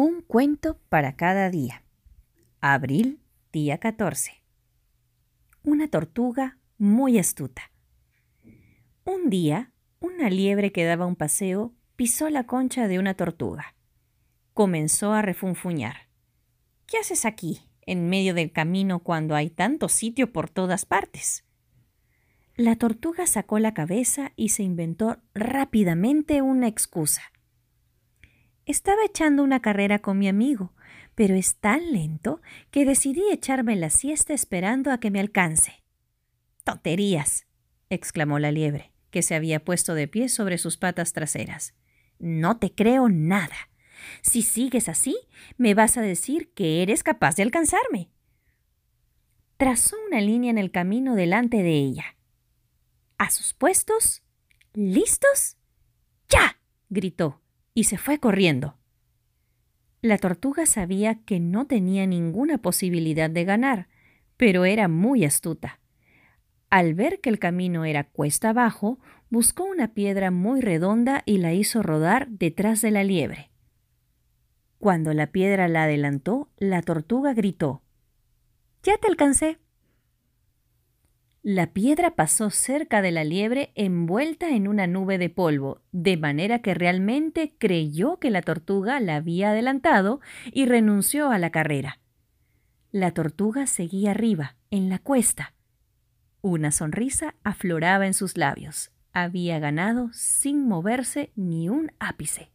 Un cuento para cada día. Abril, día 14. Una tortuga muy astuta. Un día, una liebre que daba un paseo pisó la concha de una tortuga. Comenzó a refunfuñar. ¿Qué haces aquí, en medio del camino, cuando hay tanto sitio por todas partes? La tortuga sacó la cabeza y se inventó rápidamente una excusa. Estaba echando una carrera con mi amigo, pero es tan lento que decidí echarme la siesta esperando a que me alcance. Tonterías, exclamó la liebre, que se había puesto de pie sobre sus patas traseras. No te creo nada. Si sigues así, me vas a decir que eres capaz de alcanzarme. Trazó una línea en el camino delante de ella. A sus puestos. ¿Listos? ¡Ya! gritó y se fue corriendo. La tortuga sabía que no tenía ninguna posibilidad de ganar, pero era muy astuta. Al ver que el camino era cuesta abajo, buscó una piedra muy redonda y la hizo rodar detrás de la liebre. Cuando la piedra la adelantó, la tortuga gritó Ya te alcancé. La piedra pasó cerca de la liebre envuelta en una nube de polvo, de manera que realmente creyó que la tortuga la había adelantado y renunció a la carrera. La tortuga seguía arriba, en la cuesta. Una sonrisa afloraba en sus labios. Había ganado sin moverse ni un ápice.